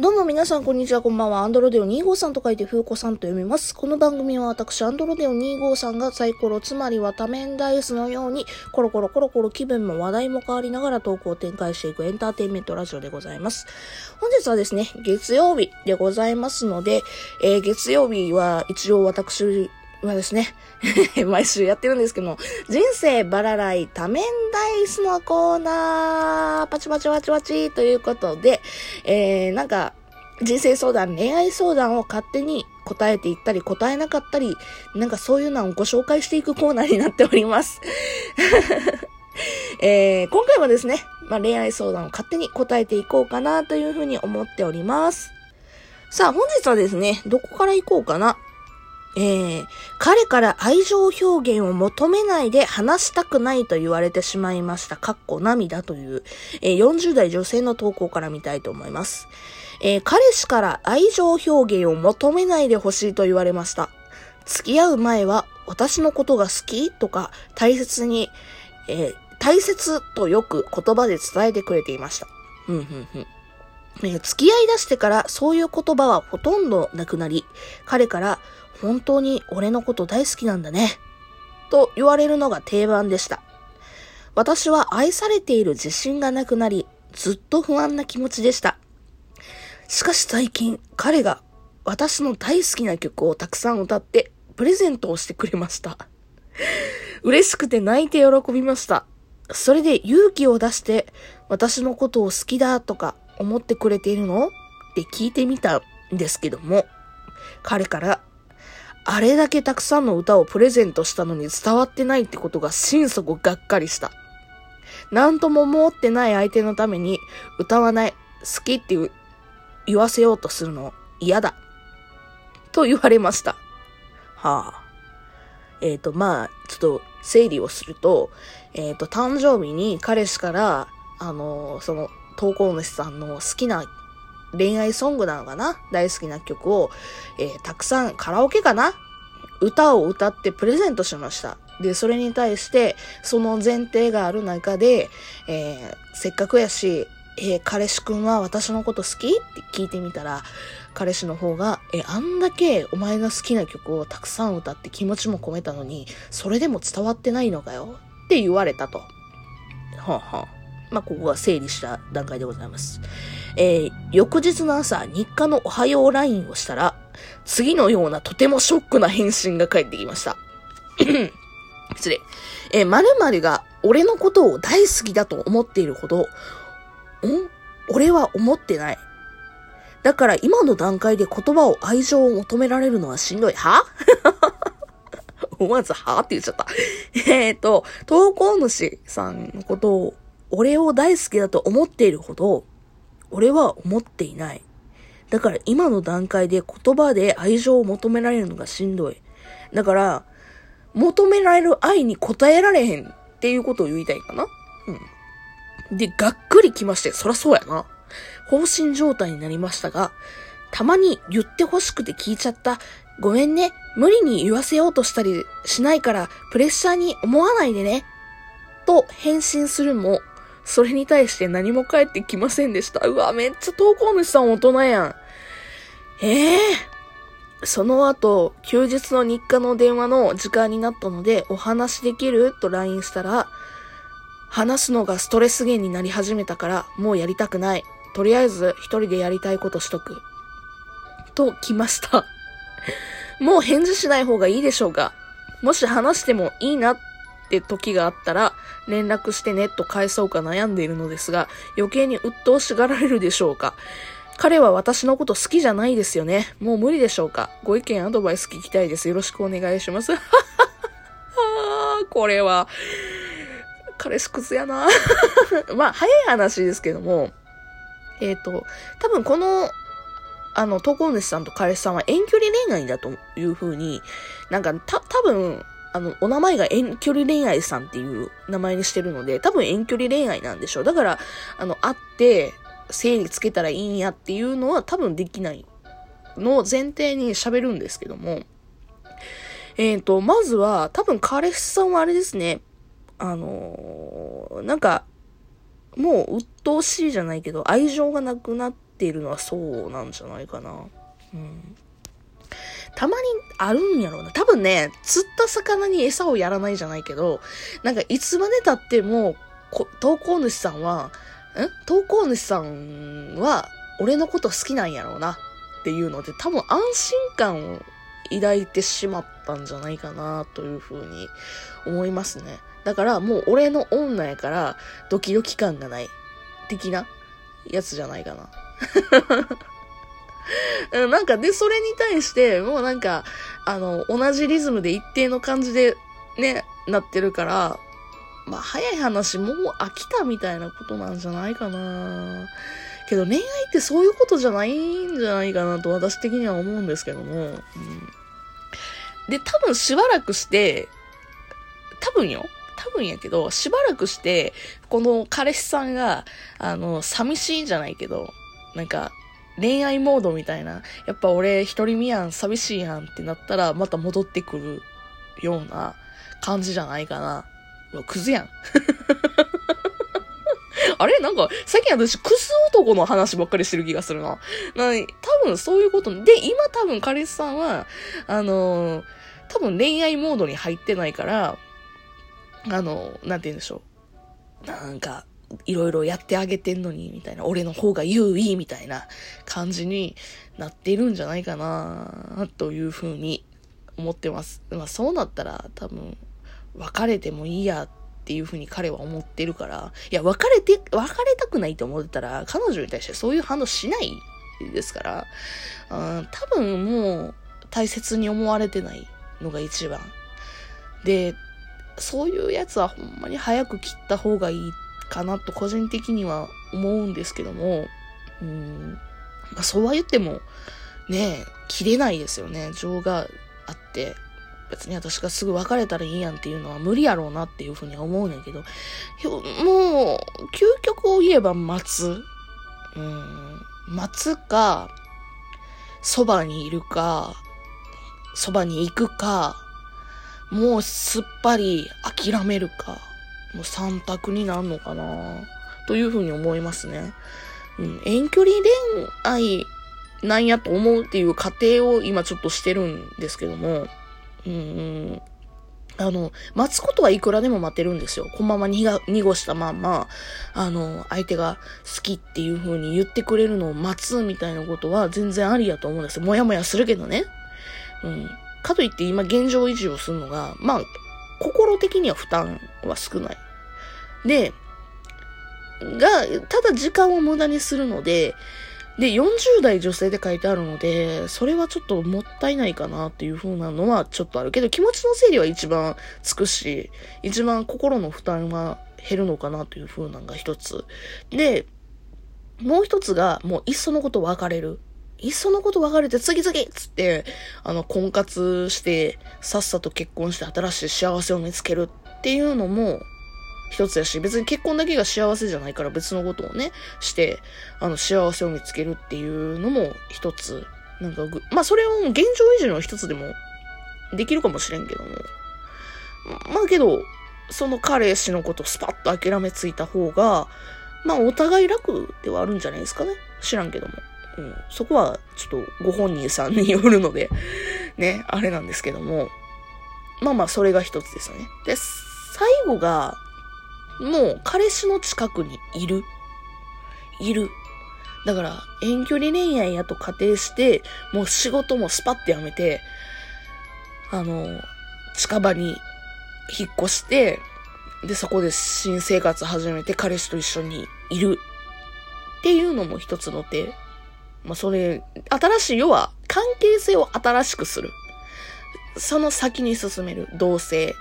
どうも皆さん、こんにちは、こんばんは。アンドロデオ2号さんと書いて、風子さんと読みます。この番組は私、アンドロデオ2号さんがサイコロ、つまりは多面ダイスのように、コロコロコロコロ気分も話題も変わりながらトークを展開していくエンターテインメントラジオでございます。本日はですね、月曜日でございますので、えー、月曜日は一応私はですね、毎週やってるんですけども人生バラライ多面ダイスのコーナー、パチパチパチパチということで、えー、なんか、人生相談、恋愛相談を勝手に答えていったり、答えなかったり、なんかそういうのをご紹介していくコーナーになっております。えー、今回はですね、まあ、恋愛相談を勝手に答えていこうかなというふうに思っております。さあ、本日はですね、どこから行こうかな。えー、彼から愛情表現を求めないで話したくないと言われてしまいました。かっこ涙という、えー、40代女性の投稿から見たいと思います。えー、彼氏から愛情表現を求めないでほしいと言われました。付き合う前は私のことが好きとか大切に、え、大切とよく言葉で伝えてくれていました。ふんふんふん。付き合い出してからそういう言葉はほとんどなくなり、彼から本当に俺のこと大好きなんだね。と言われるのが定番でした。私は愛されている自信がなくなり、ずっと不安な気持ちでした。しかし最近、彼が私の大好きな曲をたくさん歌ってプレゼントをしてくれました。嬉しくて泣いて喜びました。それで勇気を出して私のことを好きだとか思ってくれているの？って聞いてみたんですけども、彼からあれだけたくさんの歌をプレゼントしたのに伝わってないってことが心底がっかりした。なんとも思ってない相手のために歌わない、好きって言わせようとするの嫌だ。と言われました。はあ。えっ、ー、と、まあ、ちょっと整理をすると、えっ、ー、と、誕生日に彼氏から、あの、その、投稿主さんの好きな恋愛ソングなのかな？大好きな曲を、えー、たくさんカラオケかな？歌を歌ってプレゼントしました。で、それに対して、その前提がある中で、えー、せっかくやし、えー、彼氏くんは私のこと好き？って聞いてみたら、彼氏の方が、え、あんだけお前の好きな曲をたくさん歌って気持ちも込めたのに、それでも伝わってないのかよ？って言われたと。はあ、はあ、まあ、ここが整理した段階でございます。えー、翌日の朝、日課のおはよう LINE をしたら、次のようなとてもショックな返信が返ってきました。失礼。えー、〇〇が俺のことを大好きだと思っているほど、ん？俺は思ってない。だから今の段階で言葉を愛情を求められるのはしんどい。は？思わず、はって言っちゃった。えっ、と、投稿主さんのことを、俺を大好きだと思っているほど、俺は思っていない。だから今の段階で言葉で愛情を求められるのがしんどい。だから、求められる愛に応えられへんっていうことを言いたいかなうん。で、がっくり来まして、そらそうやな。放心状態になりましたが、たまに言って欲しくて聞いちゃった。ごめんね。無理に言わせようとしたりしないから、プレッシャーに思わないでね。と返信するも、それに対して何も返ってきませんでした。うわ、めっちゃ投稿主さん大人やん。ええー、その後、休日の日課の電話の時間になったので、お話できる？と LINE したら、話すのがストレス源になり始めたから、もうやりたくない。とりあえず一人でやりたいことしとく。と来ました。もう返事しない方がいいでしょうかもし話してもいいなって時があったら、連絡してねと返そうか悩んでいるのですが、余計に鬱陶しがられるでしょうか彼は私のこと好きじゃないですよね。もう無理でしょうかご意見アドバイス聞きたいです。よろしくお願いします。これは、彼氏クズやな まあ、早い話ですけども、えっ、ー、と、多分この、あの、投稿主さんと彼氏さんは遠距離恋愛だという風に、なんか、た、多分、あの、お名前が遠距離恋愛さんっていう名前にしてるので、多分遠距離恋愛なんでしょう。だから、あの、会って、整理つけたらいいんやっていうのは多分できないのを前提に喋るんですけども、えっ、ー、と、まずは、多分彼氏さんはあれですね、あのー、なんか、もう鬱陶しいじゃないけど、愛情がなくなっているのはそうなんじゃないかな。うん。たまにあるんやろうな。多分ね、釣った魚に餌をやらないじゃないけど、なんかいつまで経っても、投稿主さんは、ん？投稿主さんは、俺のこと好きなんやろうなっていうので、多分安心感を抱いてしまったんじゃないかなというふうに思いますね。だからもう俺の女やからドキドキ感がない的なやつじゃないかな。なんかで、それに対して、もうなんか、あの、同じリズムで一定の感じでね、なってるから、まあ、早い話、もう飽きたみたいなことなんじゃないかな。けど恋愛ってそういうことじゃないんじゃないかなと私的には思うんですけども。うん、で、多分しばらくして、多分よ。多分やけど、しばらくして、この彼氏さんが、あの、寂しいんじゃないけど、なんか、恋愛モードみたいな、やっぱ俺一人身やん、寂しいやんってなったら、また戻ってくるような感じじゃないかな。うわ、クズやん。あれ？なんか、最近私、クズ男の話ばっかりしてる気がするな。な多分そういうこと。で、今多分彼氏さんは、あのー、多分恋愛モードに入ってないから、あのー、なんて言うんでしょう。なんか、いろいろやってあげてんのに、みたいな、俺の方が優位、みたいな感じになっているんじゃないかな、というふうに思ってます。まあそうなったら多分、別れてもいいやっていうふうに彼は思ってるから、いや、別れて、別れたくないと思ってたら、彼女に対してそういう反応しないですから、うん、多分もう大切に思われてないのが一番。で、そういうやつはほんまに早く切った方がいいかなと個人的には思うんですけども、うん、まあ、そうは言っても、ね切れないですよね。情があって。別に私がすぐ別れたらいいやんっていうのは無理やろうなっていうふうには思うねんけど、もう、究極を言えば待つ。うん、待つか、そばにいるか、そばに行くか、もうすっぱり諦めるか。もう3択になるのかな？というふうに思いますね。うん、遠距離恋愛なんやと思うっていう過程を今ちょっとしてるんですけども、うん、あの、待つことはいくらでも待てるんですよ。このまま濁したまんま、あの、相手が好きっていう風に言ってくれるのを待つみたいなことは全然ありやと思うんですよ。もやもやするけどね。うん。かといって今現状維持をするのが、まあ、心的には負担は少ない。で、が、ただ時間を無駄にするので、で、40代女性で書いてあるので、それはちょっともったいないかなっていう風なのはちょっとあるけど、気持ちの整理は一番つくし、一番心の負担は減るのかなという風なのが一つ。で、もう一つが、もういっそのこと別れる。いっそのこと別れて次々っつって、あの、婚活して、さっさと結婚して新しい幸せを見つけるっていうのも、一つやし、別に結婚だけが幸せじゃないから別のことをね、して、あの、幸せを見つけるっていうのも一つ。なんかまあ、それを現状維持の一つでもできるかもしれんけども。まあけど、その彼氏のことスパッと諦めついた方が、まあお互い楽ではあるんじゃないですかね。知らんけども。うん、そこはちょっとご本人さんによるので、ね、あれなんですけども。まあまあ、それが一つですよね。で、最後が、もう彼氏の近くにいる。いる。だから、遠距離恋愛やと仮定して、もう仕事もスパッてやめて、あの、近場に引っ越して、で、そこで新生活始めて彼氏と一緒にいる。っていうのも一つの手。まあ、それ、新しい、要は、関係性を新しくする。その先に進める。同性、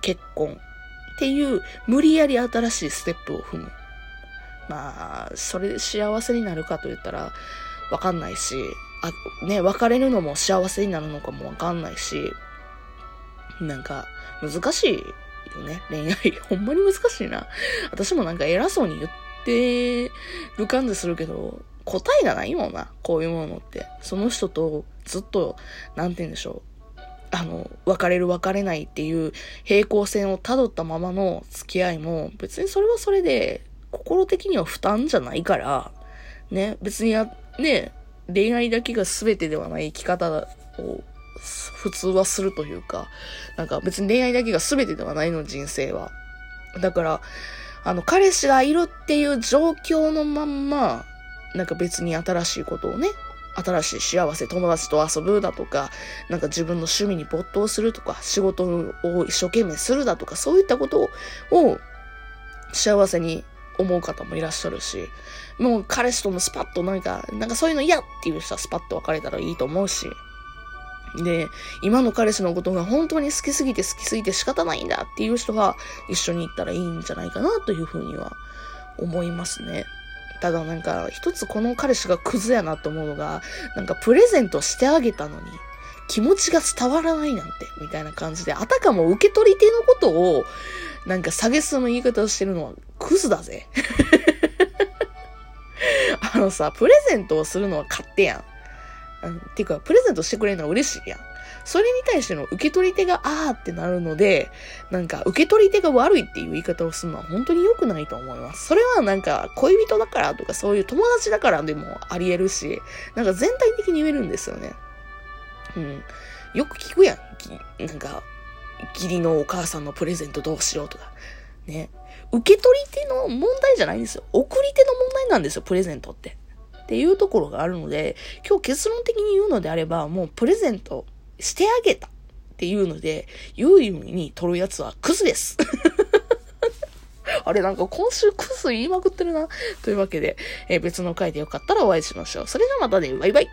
結婚っていう、無理やり新しいステップを踏む。まあ、それで幸せになるかと言ったら、わかんないし、あ、ね、別れるのも幸せになるのかもわかんないし、なんか、難しいよね、恋愛。ほんまに難しいな。私もなんか偉そうに言ってる感じするけど、答えがないもんな、こういうものって。その人とずっと、なんて言うんでしょう。あの、別れる別れないっていう平行線を辿ったままの付き合いも、別にそれはそれで、心的には負担じゃないから、ね、別にね、恋愛だけが全てではない生き方を普通はするというか、なんか別に恋愛だけが全てではないの、人生は。だから、あの、彼氏がいるっていう状況のまんま、なんか別に新しいことをね、新しい幸せ、友達と遊ぶだとか、なんか自分の趣味に没頭するとか、仕事を一生懸命するだとか、そういったことを幸せに思う方もいらっしゃるし、もう彼氏ともスパッとなんか、なんかそういうの嫌っていう人はスパッと別れたらいいと思うし、で、今の彼氏のことが本当に好きすぎて好きすぎて仕方ないんだっていう人は一緒に行ったらいいんじゃないかなというふうには思いますね。ただなんか、一つこの彼氏がクズやなと思うのが、なんかプレゼントしてあげたのに、気持ちが伝わらないなんて、みたいな感じで、あたかも受け取り手のことを、なんか下げすの言い方をしてるのはクズだぜ。あのさ、プレゼントをするのは勝手やん。うん、ていうか、プレゼントしてくれるのは嬉しいやん。それに対しての受け取り手があーってなるので、なんか受け取り手が悪いっていう言い方をするのは本当に良くないと思います。それはなんか恋人だからとかそういう友達だからでもあり得るし、なんか全体的に言えるんですよね。うん。よく聞くやん。なんか、義理のお母さんのプレゼントどうしようとか。ね。受け取り手の問題じゃないんですよ。送り手の問題なんですよ、プレゼントって。っていうところがあるので、今日結論的に言うのであれば、もうプレゼントしてあげたっていうので、言う意味に取るやつはクズです。あれなんか今週クズ言いまくってるな。というわけで、えー、別の回でよかったらお会いしましょう。それではまたね、バイバイ。